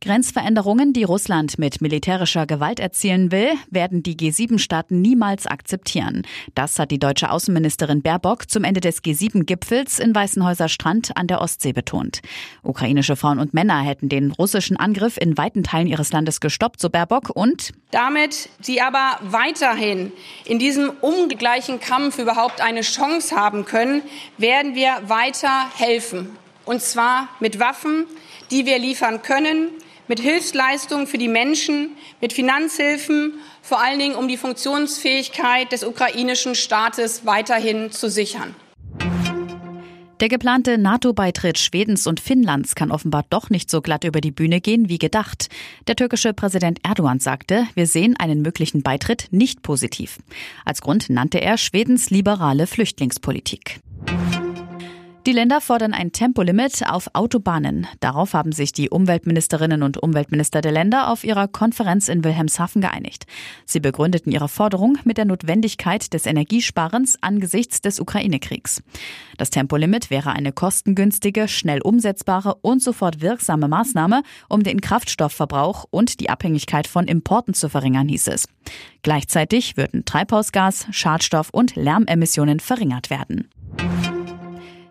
Grenzveränderungen, die Russland mit militärischer Gewalt erzielen will, werden die G7-Staaten niemals akzeptieren. Das hat die deutsche Außenministerin Baerbock zum Ende des G7-Gipfels in Weißenhäuser Strand an der Ostsee betont. Ukrainische Frauen und Männer hätten den russischen Angriff in weiten Teilen ihres Landes gestoppt, so Baerbock, und damit sie aber weiterhin in diesem ungleichen Kampf überhaupt eine Chance haben können, werden wir weiter helfen. Und zwar mit Waffen, die wir liefern können, mit Hilfsleistungen für die Menschen, mit Finanzhilfen, vor allen Dingen um die Funktionsfähigkeit des ukrainischen Staates weiterhin zu sichern. Der geplante NATO-Beitritt Schwedens und Finnlands kann offenbar doch nicht so glatt über die Bühne gehen wie gedacht. Der türkische Präsident Erdogan sagte, wir sehen einen möglichen Beitritt nicht positiv. Als Grund nannte er Schwedens liberale Flüchtlingspolitik. Die Länder fordern ein Tempolimit auf Autobahnen. Darauf haben sich die Umweltministerinnen und Umweltminister der Länder auf ihrer Konferenz in Wilhelmshaven geeinigt. Sie begründeten ihre Forderung mit der Notwendigkeit des Energiesparens angesichts des Ukraine-Kriegs. Das Tempolimit wäre eine kostengünstige, schnell umsetzbare und sofort wirksame Maßnahme, um den Kraftstoffverbrauch und die Abhängigkeit von Importen zu verringern, hieß es. Gleichzeitig würden Treibhausgas, Schadstoff und Lärmemissionen verringert werden.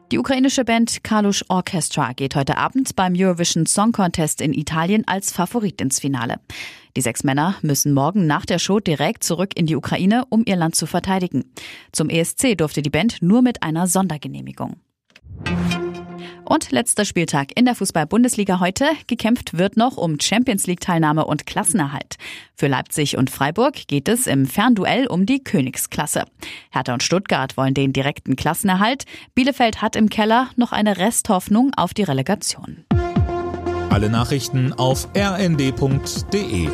Die ukrainische Band Kalush Orchestra geht heute Abend beim Eurovision Song Contest in Italien als Favorit ins Finale. Die sechs Männer müssen morgen nach der Show direkt zurück in die Ukraine, um ihr Land zu verteidigen. Zum ESC durfte die Band nur mit einer Sondergenehmigung. Und letzter Spieltag in der Fußball-Bundesliga heute. Gekämpft wird noch um Champions League-Teilnahme und Klassenerhalt. Für Leipzig und Freiburg geht es im Fernduell um die Königsklasse. Hertha und Stuttgart wollen den direkten Klassenerhalt. Bielefeld hat im Keller noch eine Resthoffnung auf die Relegation. Alle Nachrichten auf rnd.de